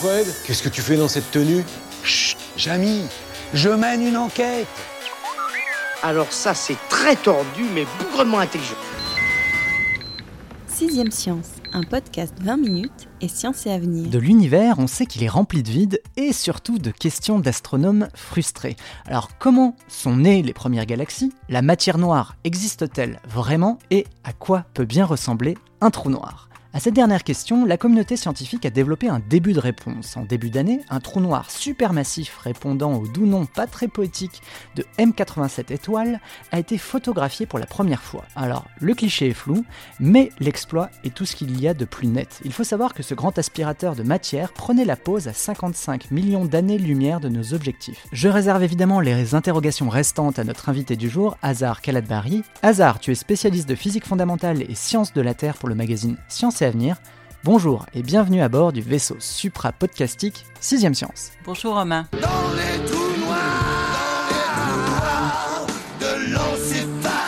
Fred, qu'est-ce que tu fais dans cette tenue? Chut, Jamy, je mène une enquête. Alors ça, c'est très tordu, mais bougrement intelligent. Sixième Science, un podcast 20 minutes et science et avenir. De l'univers, on sait qu'il est rempli de vide et surtout de questions d'astronomes frustrés. Alors comment sont nées les premières galaxies? La matière noire existe-t-elle vraiment Et à quoi peut bien ressembler un trou noir? À cette dernière question, la communauté scientifique a développé un début de réponse. En début d'année, un trou noir supermassif répondant au doux nom pas très poétique de M87 étoiles a été photographié pour la première fois. Alors, le cliché est flou, mais l'exploit est tout ce qu'il y a de plus net. Il faut savoir que ce grand aspirateur de matière prenait la pose à 55 millions d'années-lumière de nos objectifs. Je réserve évidemment les interrogations restantes à notre invité du jour, Hazar Kaladbari. Hazar, tu es spécialiste de physique fondamentale et sciences de la Terre pour le magazine Science à venir. Bonjour et bienvenue à bord du vaisseau supra-podcastique 6ème Science. Bonjour Romain. Dans les trous noirs de l'encéphale.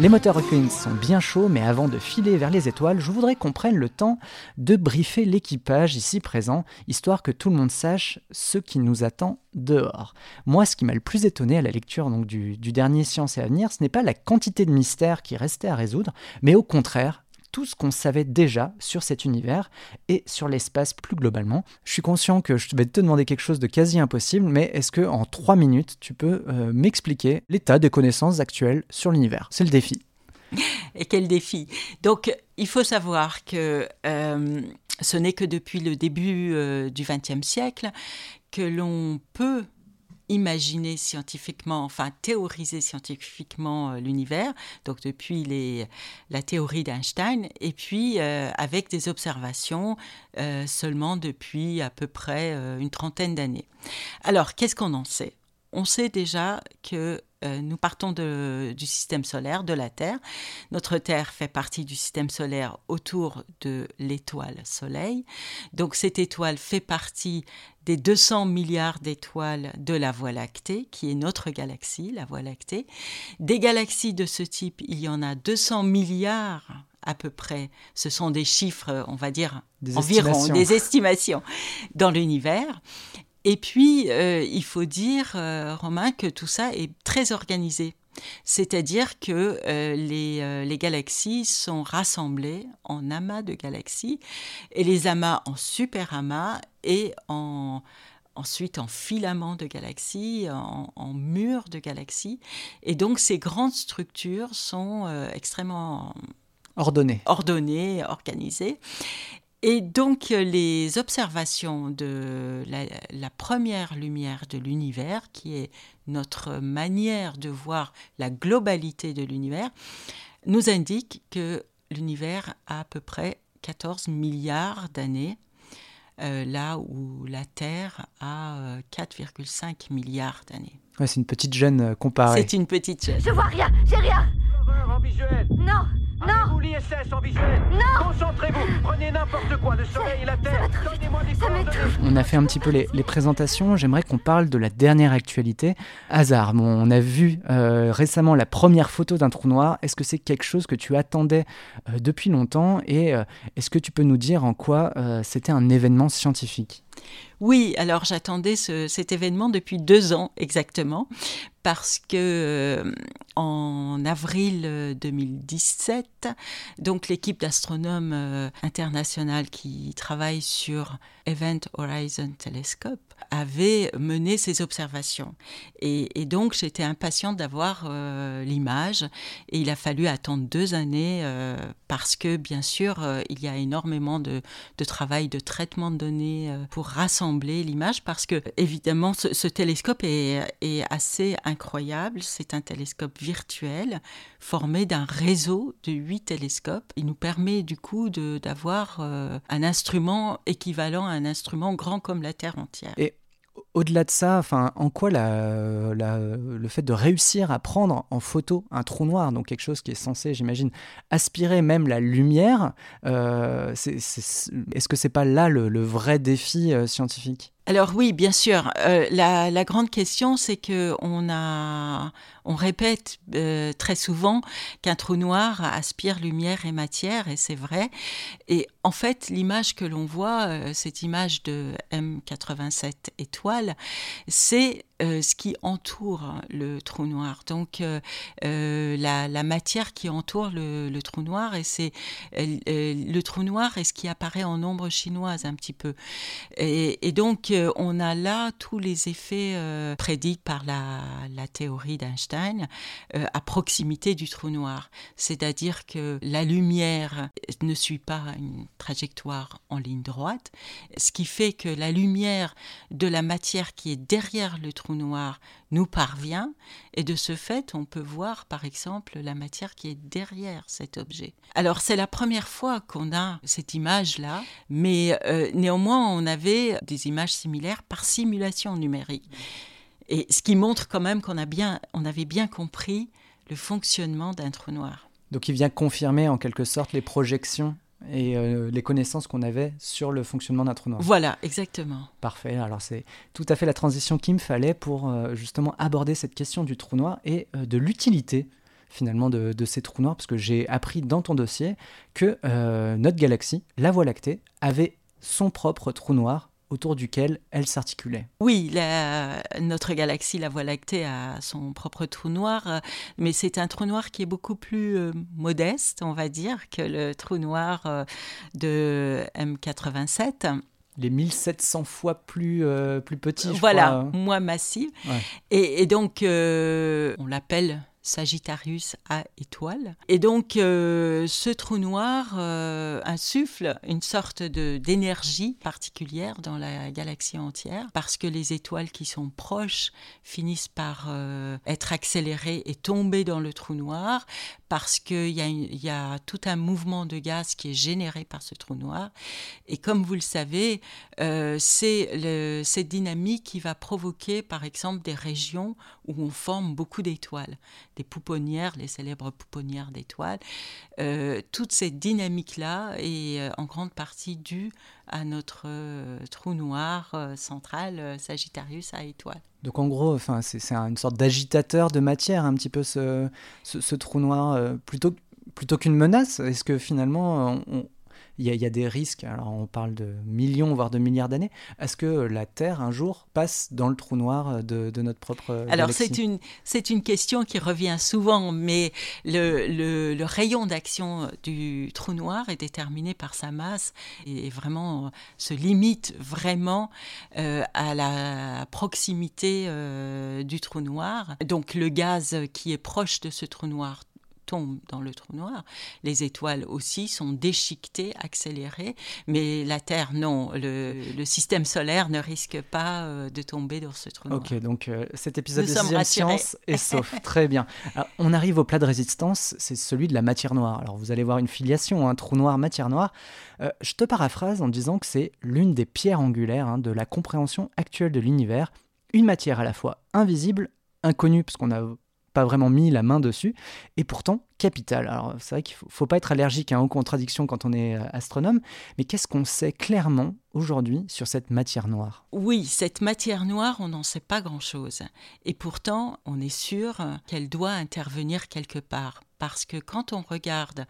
Les moteurs Hawkins sont bien chauds, mais avant de filer vers les étoiles, je voudrais qu'on prenne le temps de briefer l'équipage ici présent, histoire que tout le monde sache ce qui nous attend dehors. Moi, ce qui m'a le plus étonné à la lecture donc, du, du dernier Science et Avenir, ce n'est pas la quantité de mystères qui restait à résoudre, mais au contraire, tout ce qu'on savait déjà sur cet univers et sur l'espace plus globalement. Je suis conscient que je vais te demander quelque chose de quasi impossible, mais est-ce que en trois minutes, tu peux euh, m'expliquer l'état des connaissances actuelles sur l'univers? C'est le défi. Et quel défi? Donc, il faut savoir que euh, ce n'est que depuis le début euh, du XXe siècle que l'on peut imaginer scientifiquement, enfin théoriser scientifiquement euh, l'univers, donc depuis la théorie d'Einstein, et puis euh, avec des observations euh, seulement depuis à peu près une trentaine d'années. Alors, qu'est-ce qu'on en sait? On sait déjà que euh, nous partons de- du système solaire, de la Terre. Notre Terre fait partie du système solaire autour de l'étoile Soleil. Donc cette étoile fait partie des 200 milliards d'étoiles de la Voie lactée, qui est notre galaxie, la Voie lactée. Des galaxies de ce type, il y en a 200 milliards à peu près. Ce sont des chiffres, on va dire, Des environ, estimations. des estimations dans l'univers. Et puis, euh, il faut dire, euh, Romain, que tout ça est très organisé. C'est-à-dire que euh, les, les galaxies sont rassemblées en amas de galaxies, et les amas en super amas et en, ensuite en filaments de galaxies, en, en murs de galaxies. Et donc ces grandes structures sont extrêmement Ordonné. ordonnées, organisées. Et donc euh, les observations de la, la première lumière de l'univers, qui est notre manière de voir la globalité de l'univers, nous indiquent que l'univers a à peu près 14 milliards d'années, euh, là où la Terre a euh, 4,5 milliards d'années. Ouais, c'est une petite gêne euh, comparée. C'est une petite chose. Je vois rien, j'ai rien. En visuel Non, non, Vous l'ISS en visuel non. Concentrez-vous Prenez n'importe quoi, le soleil et la terre Donnez-moi des Ça coordonnées m'étouffe. On a fait un petit peu les, les présentations. J'aimerais qu'on parle de la dernière actualité. Hasard, bon, on a vu euh, récemment la première photo d'un trou noir. Est-ce que c'est quelque chose que tu attendais euh, depuis longtemps? Et euh, est-ce que tu peux nous dire en quoi euh, c'était un événement scientifique? Oui, alors j'attendais ce- cet événement depuis deux ans exactement, parce que euh, en avril euh, 2017, donc l'équipe d'astronomes euh, qui travaille sur Event Horizon Telescope avait mené ces observations. Et, donc j'étais impatiente d'avoir euh, l'image, et il a fallu attendre deux années euh, parce que bien sûr euh, il y a énormément de, travail de traitement de données pour rassembler l'image parce que évidemment ce, télescope est, assez incroyable. C'est un télescope virtuel formé d'un réseau de huit télescopes. Il nous permet du coup d'avoir un instrument équivalent à un instrument grand comme la Terre entière. Au-delà de ça, enfin, en quoi le fait de réussir à prendre en photo un trou noir, donc quelque chose qui est censé, j'imagine, aspirer même la lumière, euh, est-ce que c'est pas là le, vrai défi euh, scientifique? Alors oui, bien sûr. Euh, la, grande question, c'est que on a, on répète euh, très souvent qu'un trou noir aspire lumière et matière, et c'est vrai. Et en fait, l'image que l'on voit, euh, cette image de M87 étoile, c'est euh, ce qui entoure le trou noir. Donc la, matière qui entoure le, trou noir, et c'est le trou noir est ce qui apparaît en ombre chinoise un petit peu. Et, donc on a là tous les effets prédits par la, la théorie d'Einstein euh, à proximité du trou noir. C'est-à-dire que la lumière ne suit pas une trajectoire en ligne droite, ce qui fait que la lumière de la matière qui est derrière le trou noir nous parvient, et de ce fait, on peut voir par exemple la matière qui est derrière cet objet. Alors c'est la première fois qu'on a cette image-là, mais euh, néanmoins on avait des images similaires par simulation numérique. Et ce qui montre quand même qu'on a bien, on avait bien compris le fonctionnement d'un trou noir. Donc il vient confirmer en quelque sorte les projections et euh, les connaissances qu'on avait sur le fonctionnement d'un trou noir. Voilà, exactement. Parfait. Alors c'est tout à fait la transition qu'il me fallait pour euh, justement aborder cette question du trou noir et euh, de l'utilité finalement de, de, ces trous noirs, parce que j'ai appris dans ton dossier que notre galaxie, la Voie lactée, avait son propre trou noir autour duquel elle s'articulait. Oui, notre galaxie, la Voie lactée, a son propre trou noir, euh, mais c'est un trou noir qui est beaucoup plus euh, modeste, on va dire, que le trou noir euh, de M87 les 1700 fois plus, plus petit. Je voilà, moins massif. Et, et, donc, on l'appelle Sagittarius A étoile. Et donc, euh, ce trou noir euh, insuffle une sorte d'énergie particulière dans la galaxie entière, parce que les étoiles qui sont proches finissent par euh, être accélérées et tomber dans le trou noir, parce qu'il y, a tout un mouvement de gaz qui est généré par ce trou noir. Et comme vous le savez, c'est cette dynamique qui va provoquer, par exemple, des régions où on forme beaucoup d'étoiles des pouponnières, les célèbres pouponnières d'étoiles. Euh, toute cette dynamique-là est euh, en grande partie due à notre euh, trou noir central Sagittarius à étoiles. Donc en gros, c'est une sorte d'agitateur de matière, un petit peu ce, ce, trou noir, plutôt, plutôt qu'une menace. Est-ce que finalement, on, il y, a des risques, alors on parle de millions, voire de milliards d'années. Est-ce que la Terre, un jour, passe dans le trou noir de, notre propre Alors c'est une, c'est une question qui revient souvent, mais le, le, rayon d'action du trou noir est déterminé par sa masse et vraiment se limite vraiment euh, à la proximité euh, du trou noir. Donc le gaz qui est proche de ce trou noir tombe dans le trou noir. Les étoiles aussi sont déchiquetées, accélérées, mais la Terre, non. Le, système solaire ne risque pas euh, de tomber dans ce trou noir. Ok, donc euh, cet épisode de Sixième Science est sauf. Très bien. on arrive au plat de résistance, c'est celui de la matière noire. Alors vous allez voir une filiation, un trou noir, matière noire. Euh, je te paraphrase en disant que c'est l'une des pierres angulaires hein, de la compréhension actuelle de l'univers. Une matière à la fois invisible, inconnue, parce qu'on a pas vraiment mis la main dessus, et pourtant capital. Alors c'est vrai qu'il faut, pas être allergique hein, aux contradictions quand on est euh, astronome, mais qu'est-ce qu'on sait clairement aujourd'hui sur cette matière noire? Oui, cette matière noire, on n'en sait pas grand-chose. Et pourtant, on est sûr qu'elle doit intervenir quelque part. Parce que quand on regarde,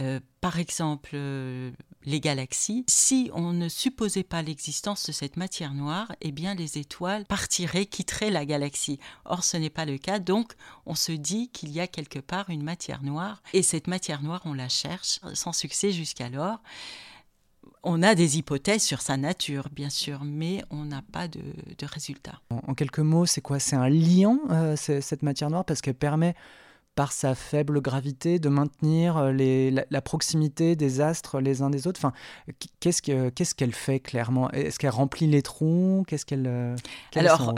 euh, par exemple, euh, les galaxies, si on ne supposait pas l'existence de cette matière noire, eh bien les étoiles partiraient, quitteraient la galaxie. Or, ce n'est pas le cas, donc on se dit qu'il y a quelque part une matière noire, et cette matière noire, on la cherche sans succès jusqu'alors. On a des hypothèses sur sa nature, bien sûr, mais on n'a pas de, résultats. En, quelques mots, c'est quoi? C'est un liant, euh, cette matière noire, parce qu'elle permet par sa faible gravité, de maintenir les, la, proximité des astres les uns des autres enfin, Qu'est-ce qu'elle fait clairement? Est-ce qu'elle remplit les trous Qu'est-ce qu'elle Alors,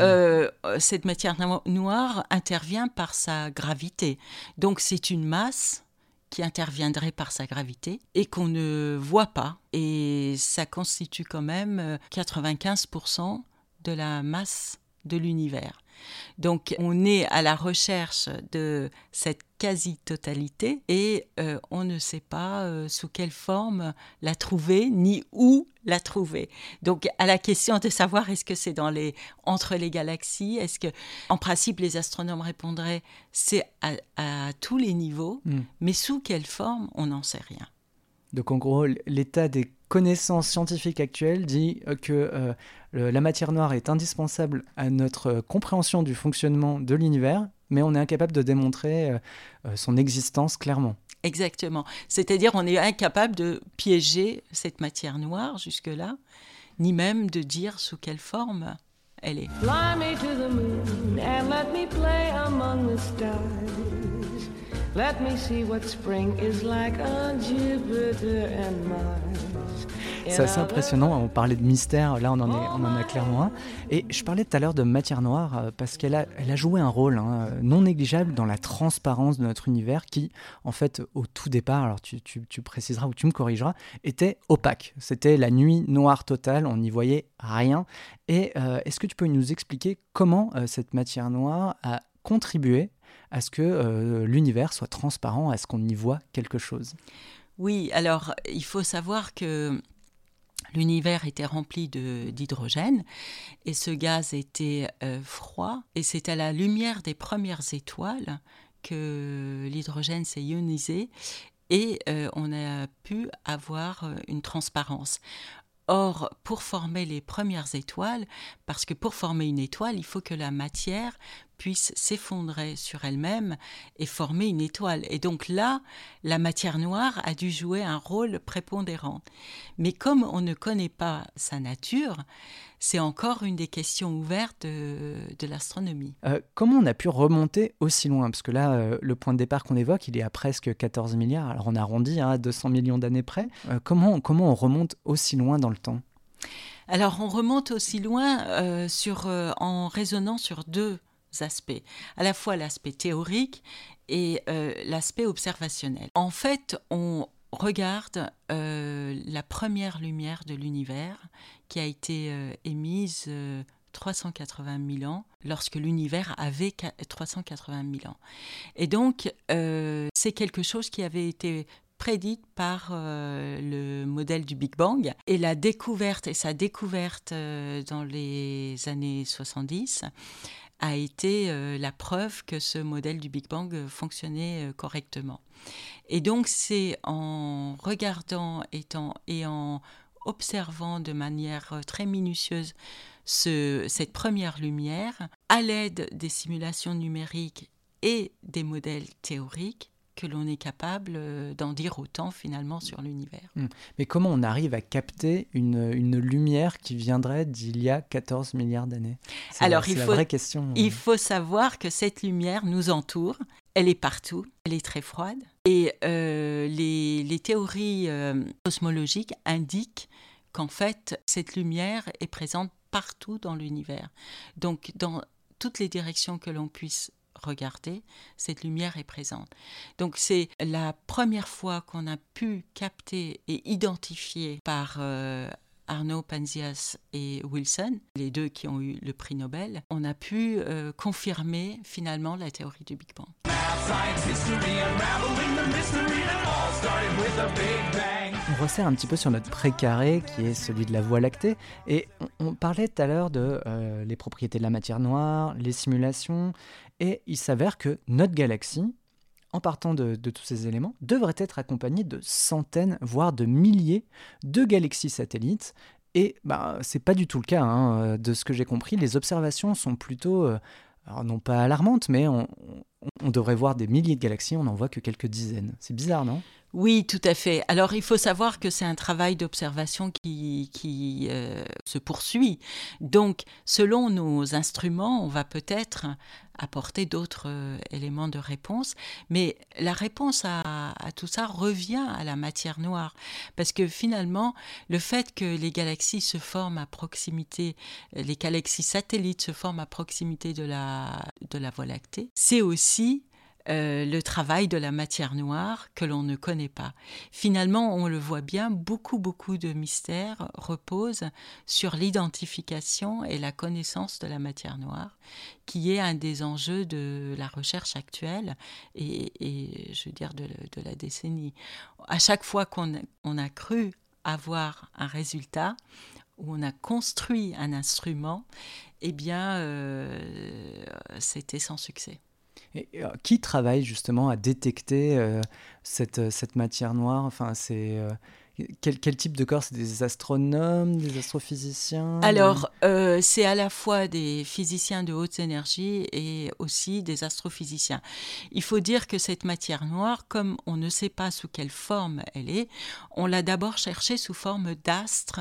cette matière noire intervient par sa gravité. Donc, c'est une masse qui interviendrait par sa gravité et qu'on ne voit pas. Et ça constitue quand même 95% de la masse de l'univers. Donc on est à la recherche de cette quasi-totalité et euh, on ne sait pas euh, sous quelle forme la trouver ni où la trouver. Donc à la question de savoir est-ce que c'est dans les entre les galaxies, est-ce que en principe les astronomes répondraient c'est à, tous les niveaux, hmm. mais sous quelle forme on n'en sait rien. Donc en gros l'état des connaissances scientifiques actuelles dit euh, la matière noire est indispensable à notre compréhension du fonctionnement de l'univers, mais on est incapable de démontrer euh, euh, son existence clairement. Exactement. C'est-à-dire on est incapable de piéger cette matière noire jusque-là, ni même de dire sous quelle forme elle est. Fly me to the moon and let me play among the stars. Let me see what spring is like on Jupiter and Mars. C'est assez impressionnant. On parlait de mystère, là on en, est, on en a clairement un. Et je parlais tout à l'heure de matière noire euh, parce qu'elle a, elle a joué un rôle hein, non négligeable dans la transparence de notre univers qui, en fait, au tout départ, alors tu, tu, tu préciseras ou tu me corrigeras, était opaque. C'était la nuit noire totale, on n'y voyait rien. Et euh, est-ce que tu peux nous expliquer comment euh, cette matière noire a contribué à ce que l'univers soit transparent, à ce qu'on y voit quelque chose? Oui, alors il faut savoir que L'univers était rempli d'hydrogène et ce gaz était euh, froid et c'est à la lumière des premières étoiles que l'hydrogène s'est ionisé et euh, on a pu avoir euh, une transparence. Or, pour former les premières étoiles, parce que pour former une étoile, il faut que la matière puisse s'effondrer sur elle-même et former une étoile. Et donc là, la matière noire a dû jouer un rôle prépondérant. Mais comme on ne connaît pas sa nature, c'est encore une des questions ouvertes de, l'astronomie. Euh, comment on a pu remonter aussi loin? Parce que là, euh, le point de départ qu'on évoque, il est à presque 14 milliards. Alors on arrondit hein, à 200 millions d'années près. Euh, comment, comment on remonte aussi loin dans le temps? Alors on remonte aussi loin sur, en raisonnant sur deux aspects, à la fois l'aspect théorique et euh, l'aspect observationnel. En fait, on regarde euh, la première lumière de l'univers qui a été euh, émise 380 000 ans, lorsque l'univers avait 380 000 ans. Et donc, c'est quelque chose qui avait été prédite par le modèle du Big Bang. Et sa découverte dans les années 70, a été euh, la preuve que ce modèle du Big Bang euh, fonctionnait euh, correctement. Et donc c'est en regardant et en observant de manière très minutieuse ce, cette première lumière, à l'aide des simulations numériques et des modèles théoriques, que l'on est capable euh, d'en dire autant finalement sur l'univers. Hmm. Mais comment on arrive à capter une, une lumière qui viendrait d'il y a 14 milliards d'années? Alors il, faut, vraie question. il faut savoir que cette lumière nous entoure, elle est partout, elle est très froide, et euh, les, les, théories euh, cosmologiques indiquent qu'en fait cette lumière est présente partout dans l'univers. Donc dans toutes les directions que l'on puisse regarder, cette lumière est présente. Donc c'est la première fois qu'on a pu capter et identifier par euh, Arnaud Panzias et Wilson, les deux qui ont eu le prix Nobel, on a pu euh, confirmer finalement la théorie du Big Bang. On resserre un petit peu sur notre précaré qui est celui de la Voie lactée et on, parlait tout à l'heure de euh, les propriétés de la matière noire, les simulations et il s'avère que notre galaxie, en partant de, tous ces éléments, devrait être accompagnée de centaines, voire de milliers de galaxies satellites. Et bah, c'est pas du tout le cas, hein, de ce que j'ai compris. Les observations sont plutôt, euh, non pas alarmantes, mais on, devrait voir des milliers de galaxies, on n'en voit que quelques dizaines. C'est bizarre, non? Oui, tout à fait. Alors, il faut savoir que c'est un travail d'observation qui, qui euh, se poursuit. Donc, selon nos instruments, on va peut-être apporter d'autres euh, éléments de réponse. Mais la réponse à, à, tout ça revient à la matière noire. Parce que finalement, le fait que les galaxies se forment à proximité, les galaxies satellites se forment à proximité de la, de la Voie lactée, c'est aussi euh, le travail de la matière noire que l'on ne connaît pas. Finalement, on le voit bien, beaucoup, beaucoup de mystères reposent sur l'identification et la connaissance de la matière noire, qui est un des enjeux de la recherche actuelle et, je veux dire, de, la décennie. À chaque fois qu'on on a cru avoir un résultat, où on a construit un instrument, eh bien, euh, c'était sans succès. Euh, qui travaille justement à détecter euh, cette, cette, matière noire? Enfin, c'est euh, quel, type de corps? C'est des astronomes, des astrophysiciens Alors, euh, c'est à la fois des physiciens de haute énergie et aussi des astrophysiciens. Il faut dire que cette matière noire, comme on ne sait pas sous quelle forme elle est, on l'a d'abord cherchée sous forme d'astres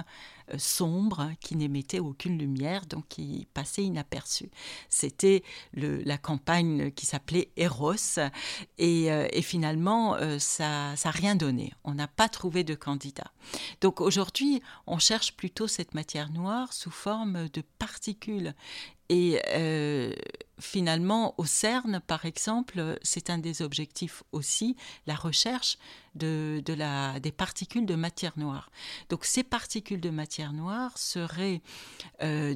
euh, sombres qui n'émettaient aucune lumière, donc qui passaient inaperçus. C'était la campagne qui s'appelait Eros, et, euh, et finalement, euh, ça n'a rien donné. On n'a pas trouvé de candidat donc aujourd'hui, on cherche plutôt cette matière noire sous forme de particules. Et euh, finalement, au CERN, par exemple, c'est un des objectifs aussi, la recherche de, des particules de matière noire. Donc ces particules de matière noire seraient... Euh,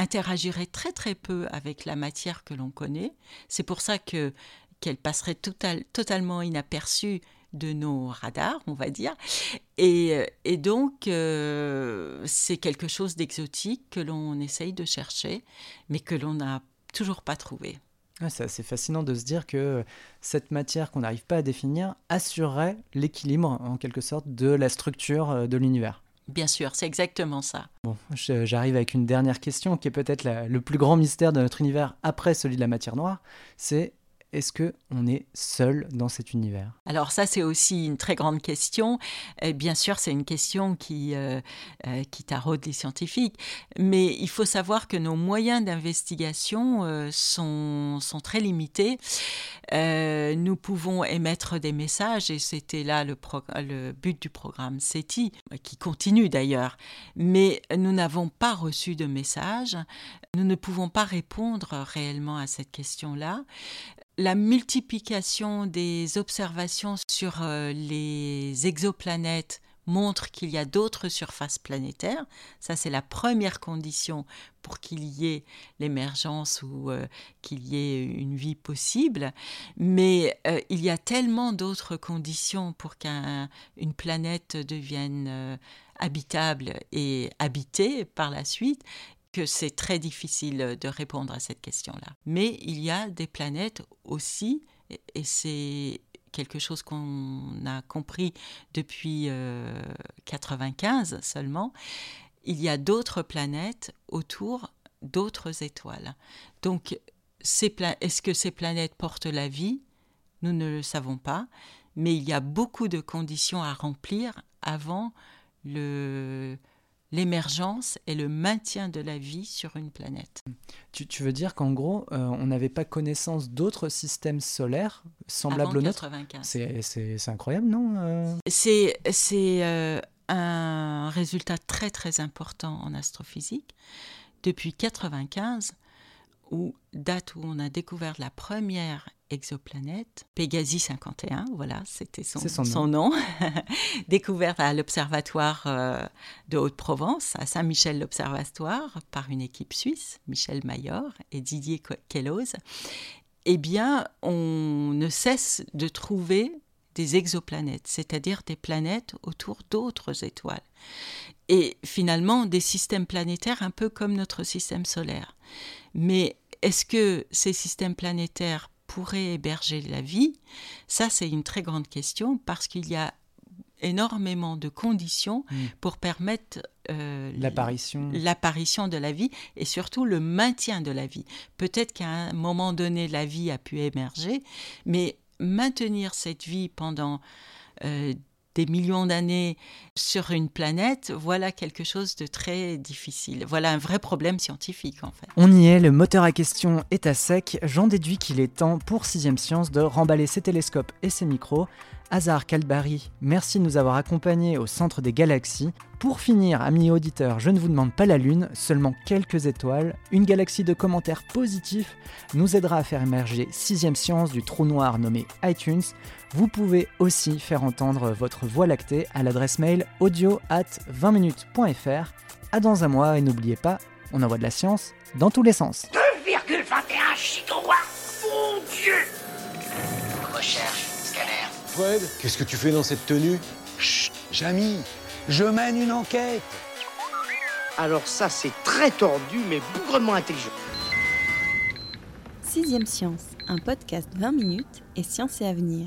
interagiraient très très peu avec la matière que l'on connaît. C'est pour ça que qu'elle passerait total, totalement inaperçue de nos radars, on va dire. Et, et donc, euh, c'est quelque chose d'exotique que l'on essaye de chercher, mais que l'on n'a toujours pas trouvé. C'est assez fascinant de se dire que cette matière qu'on n'arrive pas à définir assurerait l'équilibre, en quelque sorte, de la structure euh, de l'univers. Bien sûr, c'est exactement ça. Bon, j'arrive avec une dernière question qui est peut-être le plus grand mystère de notre univers après celui de la matière noire. C'est est-ce que on est seul dans cet univers? Alors ça, c'est aussi une très grande question. Bien sûr, c'est une question qui, euh, euh, qui taraude les scientifiques. Mais il faut savoir que nos moyens d'investigation euh, sont, sont, très limités. Nous pouvons émettre des messages, et c'était là le, le, but du programme SETI, qui continue d'ailleurs. Mais nous n'avons pas reçu de messages. Nous ne pouvons pas répondre réellement à cette question-là la multiplication des observations sur euh, les exoplanètes montre qu'il y a d'autres surfaces planétaires. Ça, c'est la première condition pour qu'il y ait l'émergence ou euh, qu'il y ait une vie possible. Mais euh, il y a tellement d'autres conditions pour qu'une planète devienne habitable et habitée par la suite que c'est très difficile de répondre à cette question-là. Mais il y a des planètes aussi, et c'est quelque chose qu'on a compris depuis 1995 euh, seulement, il y a d'autres planètes autour d'autres étoiles. Donc, est-ce que ces planètes portent la vie? Nous ne le savons pas, mais il y a beaucoup de conditions à remplir avant le, l'émergence et le maintien de la vie sur une planète. Tu, tu veux dire qu'en gros, euh, on n'avait pas connaissance d'autres systèmes solaires semblables au nôtre C'est incroyable, non euh? C'est euh, un résultat très très important en astrophysique. Depuis 1995, où, date où on a découvert la première exoplanète, Pégasi 51, voilà, c'était son, son, son, nom, découverte à l'Observatoire euh, de Haute-Provence, à Saint-Michel l'Observatoire, par une équipe suisse, Michel Mayor et Didier Queloz, eh bien, on ne cesse de trouver des exoplanètes, c'est-à-dire des planètes autour d'autres étoiles. Et finalement, des systèmes planétaires un peu comme notre système solaire. Mais est-ce que ces systèmes planétaires pourraient héberger la vie? Ça, c'est une très grande question parce qu'il y a énormément de conditions mmh. pour permettre euh, l'apparition de la vie et surtout le maintien de la vie. Peut-être qu'à un moment donné, la vie a pu émerger, mais maintenir cette vie pendant euh, des millions d'années sur une planète, voilà quelque chose de très difficile. Voilà un vrai problème scientifique en fait. On y est, le moteur à question est à sec. J'en déduis qu'il est temps pour Sixième Science de remballer ses télescopes et ses micros. Hazard Kalbari, merci de nous avoir accompagnés au centre des galaxies. Pour finir, amis auditeurs, je ne vous demande pas la Lune, seulement quelques étoiles. Une galaxie de commentaires positifs nous aidera à faire émerger Sixième Science du trou noir nommé iTunes. Vous pouvez aussi faire entendre votre voix lactée à l'adresse mail audio at 20minutes.fr. À dans un mois et n'oubliez pas, on envoie de la science dans tous les sens. 2,21 gigawatts Mon Dieu Recherche. Fred, qu'est-ce que tu fais dans cette tenue? Chut, Jamy, je mène une enquête. Alors ça, c'est très tordu, mais bougrement intelligent. Sixième Science, un podcast 20 minutes et science et avenir.